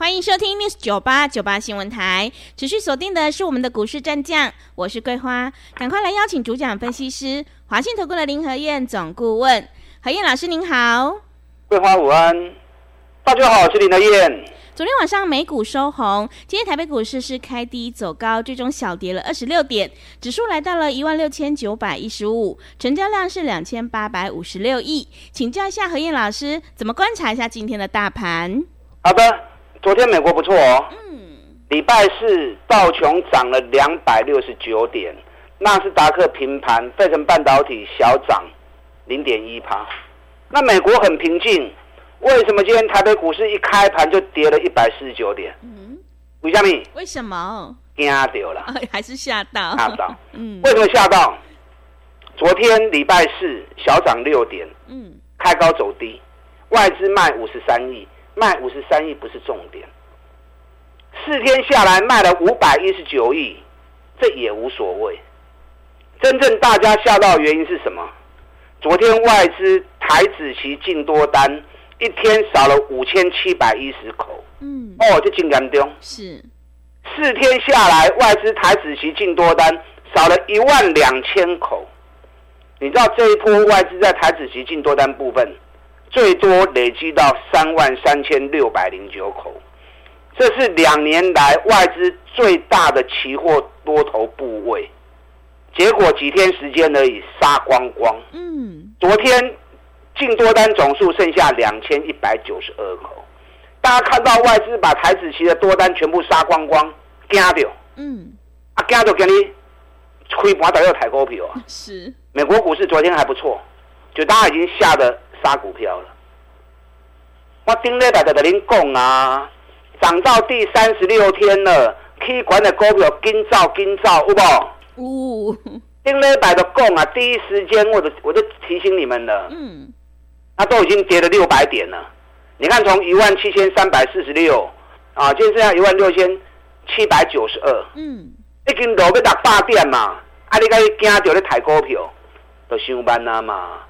欢迎收听 News 九八九八新闻台，持续锁定的是我们的股市战将，我是桂花，赶快来邀请主讲分析师华信投顾的林和燕总顾问，何燕老师您好，桂花午安，大家好，我是林和燕。昨天晚上美股收红，今天台北股市是开低走高，最终小跌了二十六点，指数来到了一万六千九百一十五，成交量是两千八百五十六亿，请教一下何燕老师，怎么观察一下今天的大盘？好的。昨天美国不错哦，礼拜四道琼涨了两百六十九点，纳斯达克平盘，费城半导体小涨零点一趴。那美国很平静，为什么今天台北股市一开盘就跌了一百四十九点？嗯，为什么？为什么？惊掉了，还是吓到？吓到。嗯，为什么吓到？昨天礼拜四小涨六点，嗯，开高走低，外资卖五十三亿。卖五十三亿不是重点，四天下来卖了五百一十九亿，这也无所谓。真正大家吓到的原因是什么？昨天外资台子期净多单一天少了五千七百一十口，嗯，哦，就进严重。是，四天下来外资台子期净多单少了一万两千口。你知道这一波外资在台子期净多单部分？最多累积到三万三千六百零九口，这是两年来外资最大的期货多头部位。结果几天时间而已，杀光光。嗯，昨天净多单总数剩下两千一百九十二口。大家看到外资把台子期的多单全部杀光光，惊掉。嗯，啊，惊掉给你亏盘都要抬股票啊。是，美国股市昨天还不错，就大家已经吓得。杀股票了，我顶礼拜就跟您讲啊，涨到第三十六天了，K 管的股票紧造紧造，有无？顶礼拜就讲啊，第一时间我就我就提醒你们了。嗯，那都已经跌了六百点了。你看，从一万七千三百四十六啊，今天剩下一万六千七百九十二。嗯，已经落去六百点嘛，啊，你该惊着咧抬股票，都上班啦嘛。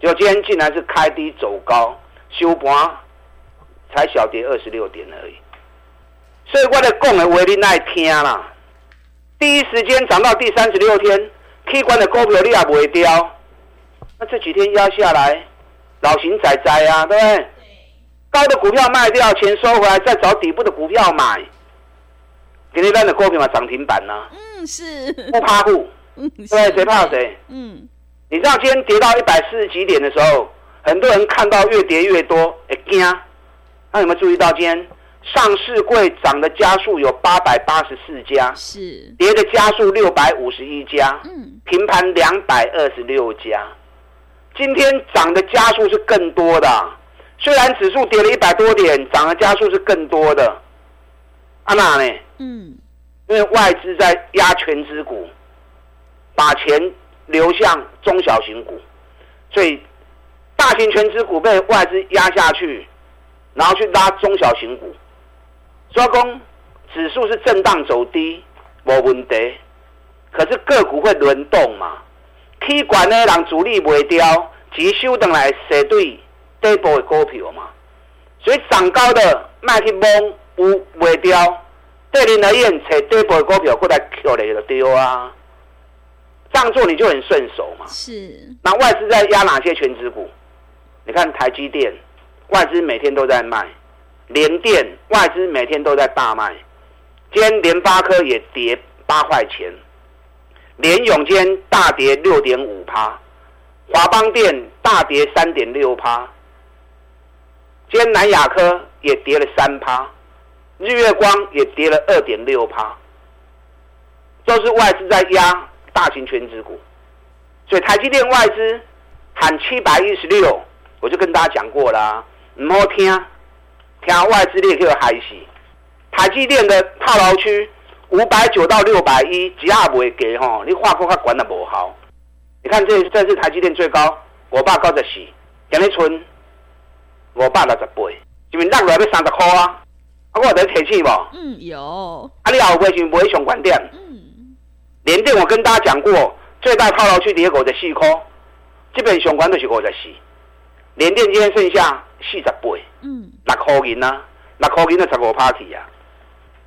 就今天竟然是开低走高，收盘才小跌二十六点而已，所以我的讲的话你爱听啦。第一时间涨到第三十六天，K 管的股票你也不会掉，那这几天压下来，老型仔仔啊，对不对？高的股票卖掉，钱收回来，再找底部的股票买，给你烂的股票嘛涨停板呢？嗯，是不怕户，对，谁怕谁？嗯。你知道今天跌到一百四十几点的时候，很多人看到越跌越多，哎惊！那有没有注意到今天上市柜涨的家数有八百八十四家，是跌的家数六百五十一家，嗯，平盘两百二十六家。今天涨的家数是更多的，虽然指数跌了一百多点，涨的家数是更多的。阿娜呢？嗯，因为外资在压全资股，把钱。流向中小型股，所以大型全资股被外资压下去，然后去拉中小型股。所以讲指数是震荡走低，无问题。可是个股会轮动嘛？K 管呢，让主力袂掉，急修等来蛇对底部的股票嘛。所以涨高的卖去摸，有袂掉，对你而言，找底部的股票过来捡来就对啊。这样做你就很顺手嘛。是。那外资在压哪些全职股？你看台积电，外资每天都在卖；联电外资每天都在大卖。今天联发科也跌八块钱，联永今天大跌六点五趴，华邦电大跌三点六趴。今天南亚科也跌了三趴，日月光也跌了二点六趴，都是外资在压。大型全资股，所以台积电外资喊七百一十六，我就跟大家讲过啦，唔好听，听外资你可以害死。台积电的套牢区五百九到六百一，只要不会给吼，你画过它管的不好。你看这这是台积电最高，五百高十四，今日村我爸六十八，是咪落来要三十块啊？啊，我有得提醒无？嗯，有。啊，你后尾是不会上观点？嗯。连电我跟大家讲过，最大套牢区跌五十四块，基本上管都是五十四。连电今天剩下四十八，嗯，六块银啊，六块银的十五 party 啊，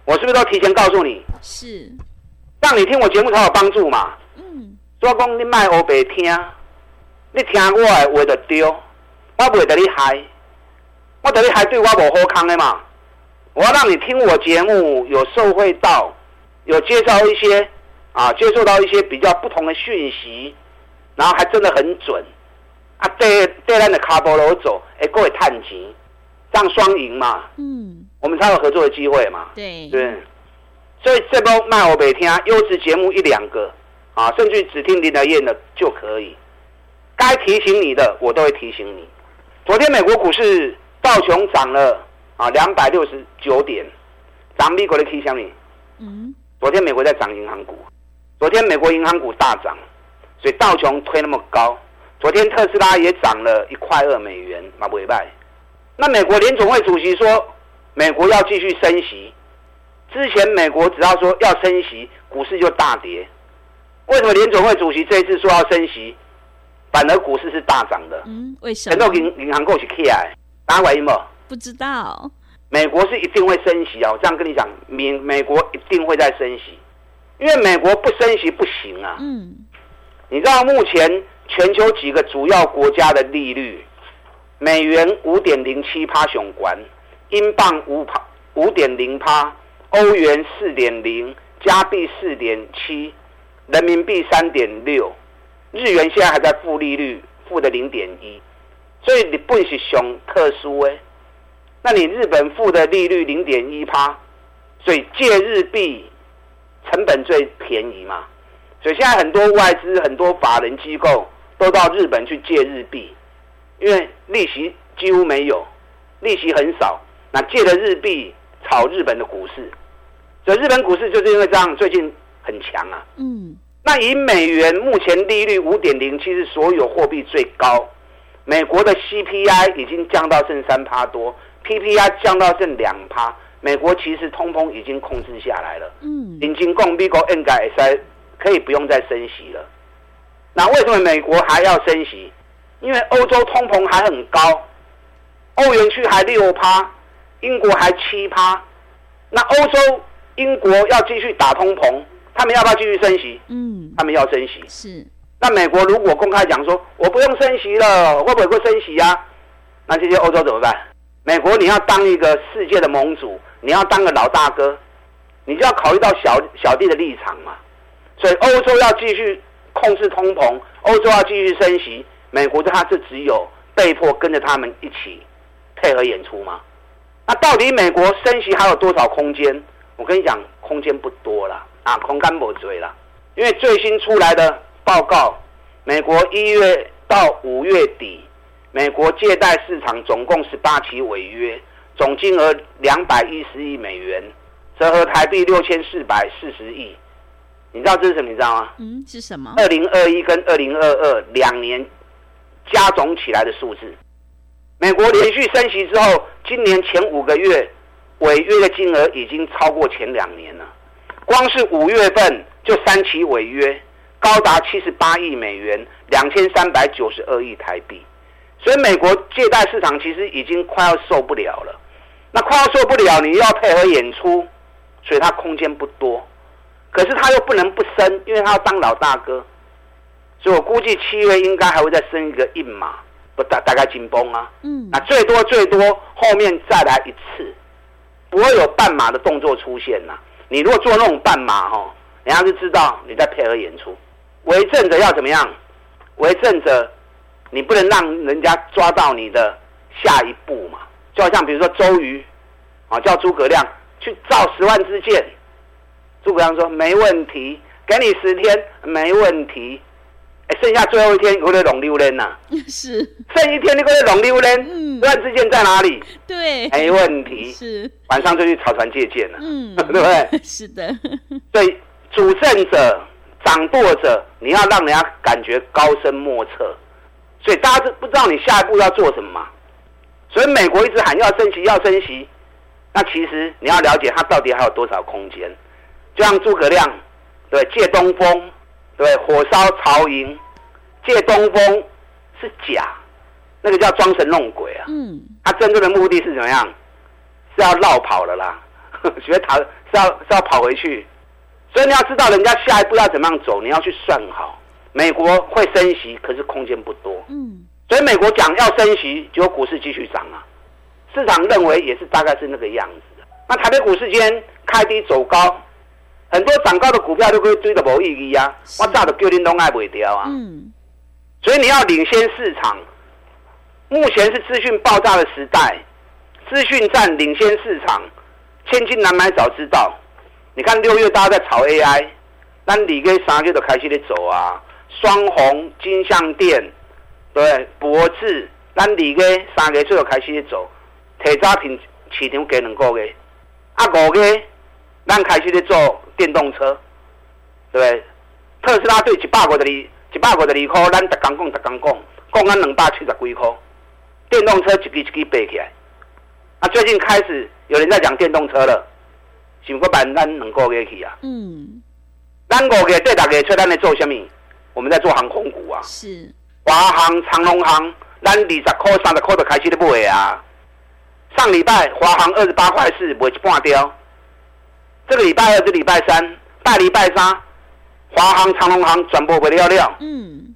我是不是都提前告诉你？是。让你听我节目才有帮助嘛？嗯。所以讲你卖我白听，你听我的话就对，我袂得你害，我得你害对我无好康的嘛。我要让你听我节目有受惠到，有介绍一些啊，接受到一些比较不同的讯息，然后还真的很准啊！对对，咱的卡波罗走，哎，各位探钱，这样双赢嘛。嗯。我们才有合作的机会嘛。对。对。所以这波卖我北听优质节目一两个啊，甚至只听林德燕的就可以。该提醒你的，我都会提醒你。昨天美国股市道琼涨了。啊，两百六十九点，涨美国的 K 线里。嗯，昨天美国在涨银行股，昨天美国银行股大涨，所以道琼推那么高。昨天特斯拉也涨了一块二美元，马不败。那美国联总会主席说，美国要继续升息。之前美国只要说要升息，股市就大跌。为什么联总会主席这一次说要升息，反而股市是大涨的？嗯，为什么？很多银银行股是起来，大家怀疑吗？不知道，美国是一定会升息啊！我这样跟你讲，美美国一定会在升息，因为美国不升息不行啊。嗯，你知道目前全球几个主要国家的利率，美元五点零七趴雄关，英镑五趴五点零趴，欧元四点零，加币四点七，人民币三点六，日元现在还在负利率，负的零点一，所以你不是熊特殊诶。那你日本付的利率零点一趴，所以借日币成本最便宜嘛。所以现在很多外资、很多法人机构都到日本去借日币，因为利息几乎没有，利息很少。那借了日币炒日本的股市，所以日本股市就是因为这样，最近很强啊。嗯。那以美元目前利率五点零，其实所有货币最高。美国的 CPI 已经降到剩三趴多。PPI 降到剩两趴，美国其实通膨已经控制下来了。嗯，已经共美国 N 改 S 可以不用再升息了。那为什么美国还要升息？因为欧洲通膨还很高，欧元区还六趴，英国还七趴。那欧洲、英国要继续打通膨，他们要不要继续升息？嗯，他们要升息。是。那美国如果公开讲说我不用升息了，会不会会升息呀？那这些欧洲怎么办？美国，你要当一个世界的盟主，你要当个老大哥，你就要考虑到小小弟的立场嘛。所以欧洲要继续控制通膨，欧洲要继续升息，美国的他是只有被迫跟着他们一起配合演出吗？那到底美国升息还有多少空间？我跟你讲，空间不多了啊，空干不追了。因为最新出来的报告，美国一月到五月底。美国借贷市场总共十八起违约，总金额两百一十亿美元，折合台币六千四百四十亿。你知道这是什么？你知道吗？嗯，是什么？二零二一跟二零二二两年加总起来的数字。美国连续升息之后，今年前五个月违约的金额已经超过前两年了。光是五月份就三起违约，高达七十八亿美元，两千三百九十二亿台币。所以美国借贷市场其实已经快要受不了了，那快要受不了，你又要配合演出，所以它空间不多。可是它又不能不升，因为它要当老大哥，所以我估计七月应该还会再升一个一码，不大大概紧绷啊。嗯，那最多最多后面再来一次，不会有半码的动作出现呐。你如果做那种半码哈，人家就知道你在配合演出。为政者要怎么样？为政者。你不能让人家抓到你的下一步嘛？就好像比如说周瑜，啊，叫诸葛亮去造十万支箭，诸葛亮说没问题，给你十天没问题。哎，剩下最后一天有点拢溜人呐，是。剩一天你可以拢溜人，嗯。乱之间在哪里？对，没问题，是。晚上就去草船借箭了，嗯，对不对？是的，所以主政者、掌舵者，你要让人家感觉高深莫测，所以大家是不知道你下一步要做什么嘛。所以美国一直喊要升息，要升息，那其实你要了解它到底还有多少空间。就像诸葛亮，对借东风，对火烧曹营，借东风是假，那个叫装神弄鬼啊。嗯，他真正的目的是怎么样？是要绕跑了啦，学逃是要是要跑回去。所以你要知道人家下一步要怎么样走，你要去算好。美国会升息，可是空间不多。嗯，所以美国讲要升息，结果股市继续涨啊。市场认为也是大概是那个样子的。那台北股市今天开低走高，很多涨高的股票都可以追的无意义啊。我早就叫你拢爱卖掉啊。嗯，所以你要领先市场。目前是资讯爆炸的时代，资讯战领先市场，千金难买早知道。你看六月大家在炒 AI，那你跟三月都开始在走啊，双红、金项店，对，博智，咱二月、三月就开始在走，提早品市场给两个月，啊五月，咱开始在做电动车，对？特斯拉对一百五十二、一百五十二块，咱逐工讲、逐工讲，讲咱两百七十几块，电动车一支一支背起来。啊，最近开始有人在讲电动车了，想不办咱两个月去啊？嗯，咱五月对大家出咱在做什么？我们在做航空股啊，是，华航、长龙航，咱二十块、三十块就开始咧买啊。上礼拜华航二十八块四，卖一半掉。这个礼拜二、这礼拜三、大礼拜三，华航、长龙航全部卖了了。嗯，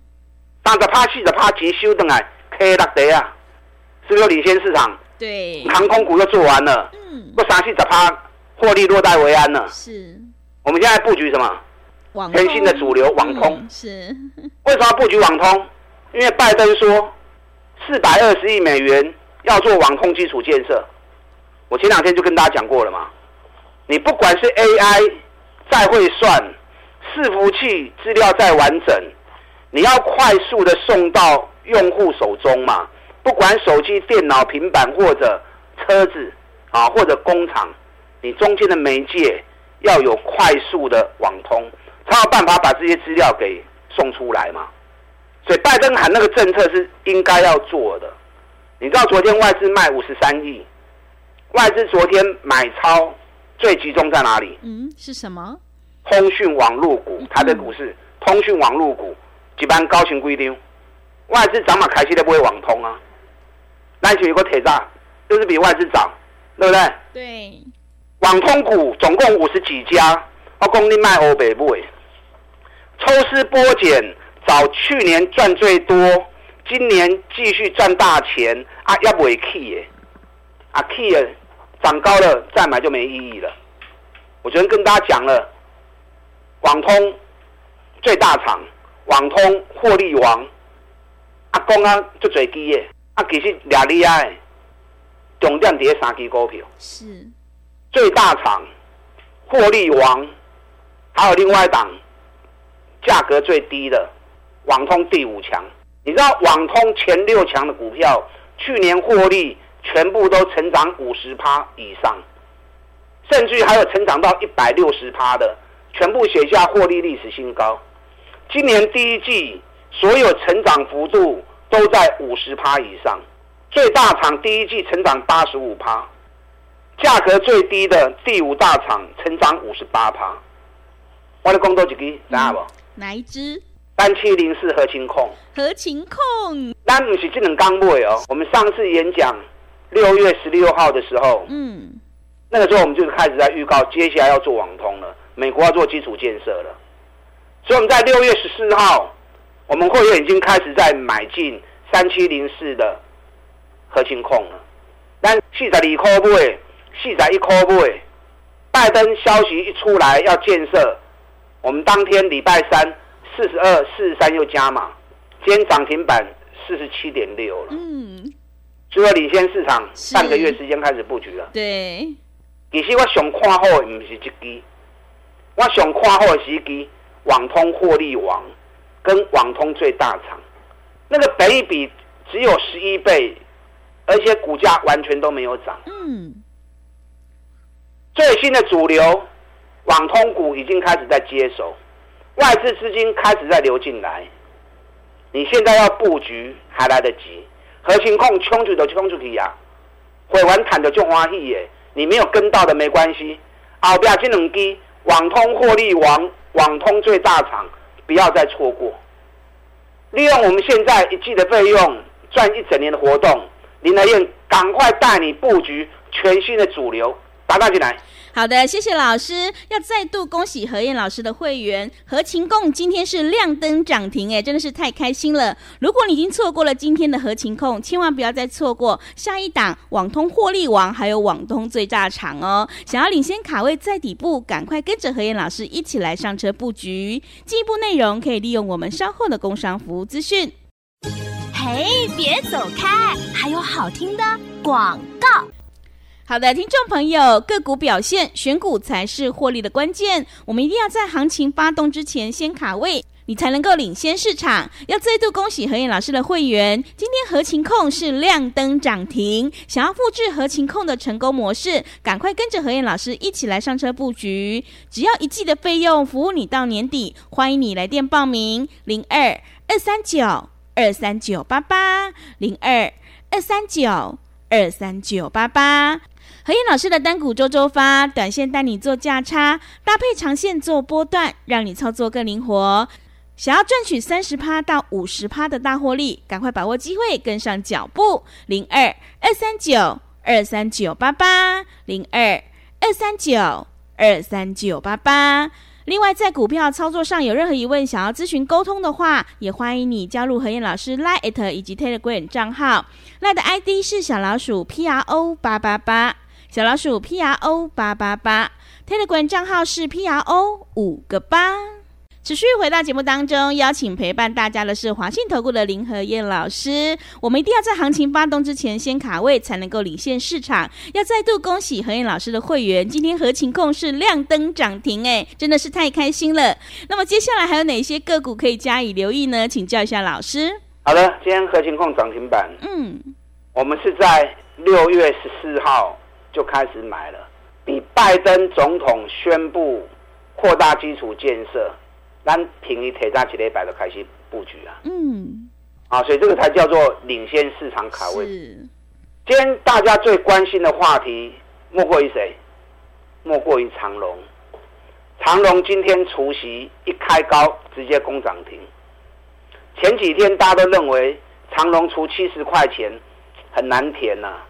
三十趴、四十趴钱收回来，K 六地啊，是不是有领先市场？对，航空股又做完了，嗯，不三四十趴获利落袋为安了。是，我们现在布局什么？网全新的主流网通嗯是，为什么要布局网通？因为拜登说四百二十亿美元要做网通基础建设。我前两天就跟大家讲过了嘛，你不管是 AI 再会算，伺服器资料再完整，你要快速的送到用户手中嘛。不管手机、电脑、平板或者车子啊，或者工厂，你中间的媒介要有快速的网通，才有办法把这些资料给送出来嘛。所以拜登喊那个政策是应该要做的。你知道昨天外资卖五十三亿，外资昨天买超最集中在哪里？嗯，是什么？通讯网络股，台北股市通讯网络股一般高情规定，外资涨嘛，开始都不会网通啊。那就有个铁栅，就是比外资涨，对不对？对，网通股总共五十几家，我讲你卖欧北买，抽丝剥茧，找去年赚最多，今年继续赚大钱啊，要不会 key 耶，啊 key 了，涨高了再买就没意义了。我昨天跟大家讲了，网通最大厂，网通获利王，啊讲啊就最低耶，啊其实俩厉害的，重点伫三支股票。是，最大厂、获利王，还有另外一档价格最低的网通第五强。你知道网通前六强的股票，去年获利全部都成长五十趴以上，甚至还有成长到一百六十趴的，全部写下获利历史新高。今年第一季所有成长幅度都在五十趴以上，最大厂第一季成长八十五趴。价格最低的第五大厂成长五十八趴。我来讲多几支，知影无？哪一只？三七零四核情控，核情控，那不是这两刚买哦。我们上次演讲六月十六号的时候，嗯，那个时候我们就开始在预告，接下来要做网通了，美国要做基础建设了。所以我们在六月十四号，我们会员已经开始在买进三七零四的核情控了。但四十二块买，四十一块买。拜登消息一出来要建设，我们当天礼拜三四十二、四十三又加码，今天涨停板四十七点六了，嗯，所以说领先市场是半个月时间开始布局了。对，其实我想看好的不是这支，我想看好的是一支网通获利王，跟网通最大厂，那个本益比只有十一倍，而且股价完全都没有涨。嗯，最新的主流网通股已经开始在接手，外资资金开始在流进来。你现在要布局还来得及，核心控冲出的冲出去呀，会完谈的就欢喜耶。你没有跟到的没关系，后边这两支网通获利王、网通最大厂，不要再错过。利用我们现在一季的费用赚一整年的活动，林来燕赶快带你布局全新的主流，打大进来。好的，谢谢老师。要再度恭喜何燕老师的会员何晴控，今天是亮灯涨停，哎，真的是太开心了。如果你已经错过了今天的何晴控，千万不要再错过下一档网通获利王，还有网通最大场哦。想要领先卡位在底部，赶快跟着何燕老师一起来上车布局。进一步内容可以利用我们稍后的工商服务资讯。嘿，别走开，还有好听的广告。好的，听众朋友，个股表现，选股才是获利的关键。我们一定要在行情发动之前先卡位，你才能够领先市场。要再度恭喜何燕老师的会员，今天合情控是亮灯涨停。想要复制合情控的成功模式，赶快跟着何燕老师一起来上车布局。只要一季的费用，服务你到年底。欢迎你来电报名：零二二三九二三九八八零二二三九二三九八八。何燕老师的单股周周发，短线带你做价差，搭配长线做波段，让你操作更灵活。想要赚取三十趴到五十趴的大获利，赶快把握机会，跟上脚步。零二二三九二三九八八，零二二三九二三九八八。另外，在股票操作上有任何疑问，想要咨询沟通的话，也欢迎你加入何燕老师 Line 以及 Telegram 账号。Line 的 ID 是小老鼠 P R O 八八八。小老鼠 P R O 八八八，Telegram 账号是 P R O 五个八。持续回到节目当中，邀请陪伴大家的是华信投顾的林和燕老师。我们一定要在行情发动之前先卡位，才能够领先市场。要再度恭喜何燕老师的会员，今天合情控是亮灯涨停，哎，真的是太开心了。那么接下来还有哪些个股可以加以留意呢？请教一下老师。好的，今天合情控涨停板，嗯，我们是在六月十四号。就开始买了，比拜登总统宣布扩大基础建设，咱平一铁站起来摆都开始布局啊。嗯，啊，所以这个才叫做领先市场卡位。今天大家最关心的话题，莫过于谁？莫过于长隆。长隆今天除夕一开高，直接攻涨停。前几天大家都认为长隆除七十块钱很难填呐。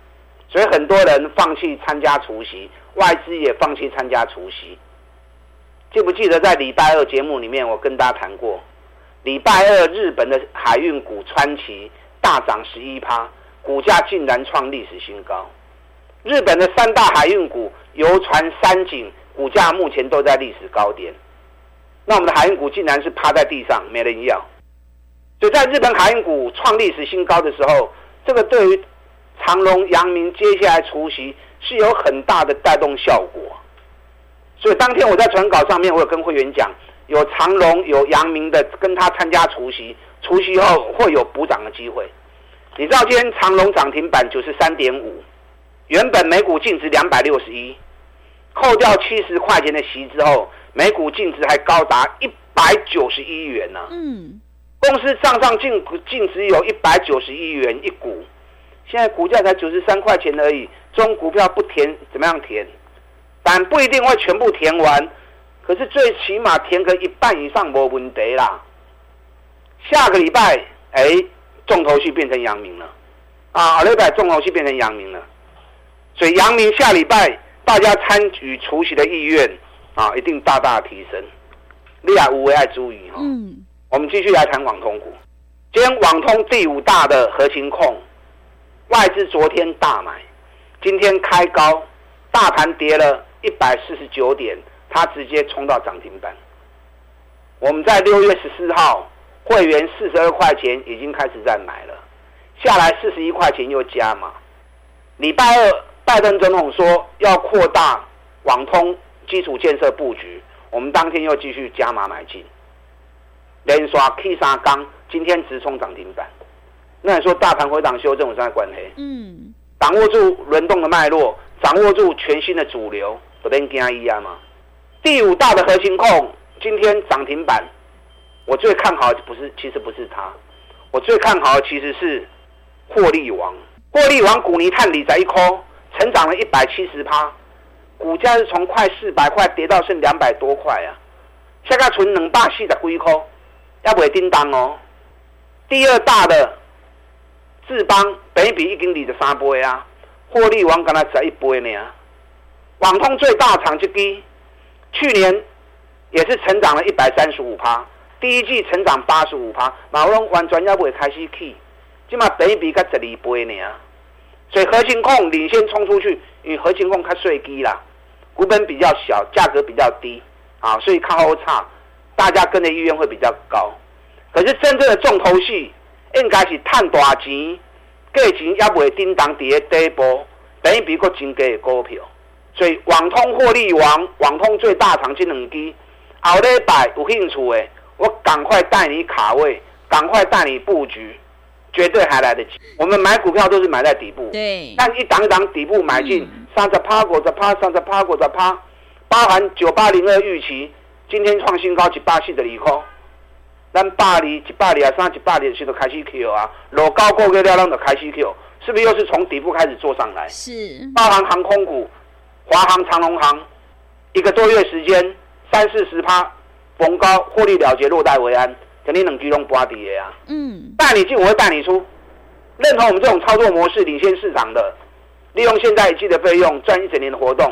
所以很多人放弃参加除夕，外资也放弃参加除夕。记不记得在礼拜二节目里面，我跟大家谈过，礼拜二日本的海运股川崎大涨十一趴，股价竟然创历史新高。日本的三大海运股游船、三井股价目前都在历史高点，那我们的海运股竟然是趴在地上，没人要。所以在日本海运股创历史新高的时候，这个对于。长隆、阳明接下来除夕是有很大的带动效果，所以当天我在传稿上面，我有跟会员讲，有长隆、有阳明的跟他参加除夕，除夕后会有补涨的机会。你知道今天长隆涨停板九十三点五，原本每股净值两百六十一，扣掉七十块钱的息之后，每股净值还高达一百九十一元呢。嗯，公司账上净净值有一百九十一元一股。现在股价才九十三块钱而已，中股票不填怎么样填？但不一定会全部填完，可是最起码填个一半以上没问题啦。下个礼拜，哎，重头戏变成阳明了，啊，礼拜重头戏变成阳明了，所以阳明下礼拜大家参与除夕的意愿啊，一定大大提升。利亚无为爱注意哈。嗯。我们继续来谈网通股，今天网通第五大的核心控。外资昨天大买，今天开高，大盘跌了一百四十九点，它直接冲到涨停板。我们在六月十四号，会员四十二块钱已经开始在买了，下来四十一块钱又加码。礼拜二，拜登总统说要扩大网通基础建设布局，我们当天又继续加码买进。连刷 K 三钢，今天直冲涨停板。那你说大盘回档修正有什么关系？嗯，掌握住轮动的脉络，掌握住全新的主流，不跟惊一样吗？第五大的核心控今天涨停板，我最看好的不是，其实不是它，我最看好的其实是获利王。获利王股尼探理在一空，成长了一百七十趴，股价是从快四百块跌到剩两百多块啊！现在存两百四十几块，要不会叮当哦。第二大的智邦，北比已经二十三倍啊，获利王刚才十一倍呢。网通最大厂之低，去年也是成长了一百三十五趴，第一季成长八十五趴，马龙完全要不会开始起，起码北比才十二倍呢。所以核心控领先冲出去，因为核心控它税低啦，股本比较小，价格比较低啊，所以靠后差，大家跟的意愿会比较高。可是真正的重头戏，应该是赚大钱，价钱也未叮当伫个底部，等于比个真低的股票。所以网通获利王，网通最大厂这两支，后礼拜有兴趣的，我赶快带你卡位，赶快带你布局。绝对还来得及。我们买股票都是买在底部，对，但一档一档底部买进，三十趴、五十趴、三十趴、五十趴，包含九八零二预期，今天创新高一百四的利空，咱百里一百二啊，三一百里时都开始 Q 啊，落高过个了，咱就开始 Q，是不是又是从底部开始做上来？是，包含航空股，华航、长龙航，一个多月时间三四十趴，逢高获利了结，落袋为安。肯定能居中刮底的啊！嗯，带你进，我会带你出。认同我们这种操作模式，领先市场的，利用现在一季的费用赚一整年的活动。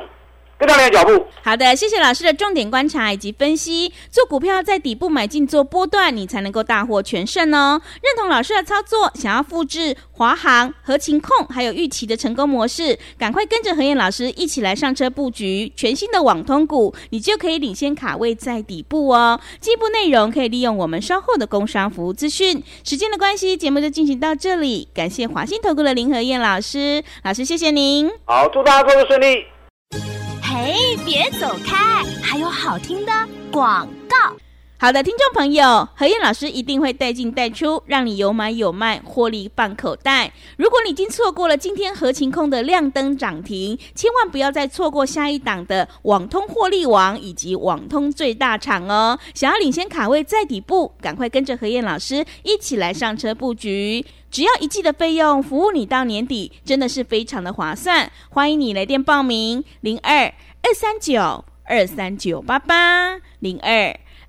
跟上你的脚步。好的，谢谢老师的重点观察以及分析。做股票在底部买进做波段，你才能够大获全胜哦。认同老师的操作，想要复制华航、合情控还有预期的成功模式，赶快跟着何燕老师一起来上车布局全新的网通股，你就可以领先卡位在底部哦。进一步内容可以利用我们稍后的工商服务资讯。时间的关系，节目就进行到这里。感谢华信投顾的林何燕老师，老师谢谢您。好，祝大家工作顺利。嘿，别走开！还有好听的广告。好的，听众朋友，何燕老师一定会带进带出，让你有买有卖，获利放口袋。如果你已经错过了今天合情控的亮灯涨停，千万不要再错过下一档的网通获利王以及网通最大厂哦。想要领先卡位在底部，赶快跟着何燕老师一起来上车布局。只要一季的费用，服务你到年底，真的是非常的划算。欢迎你来电报名：零二二三九二三九八八零二。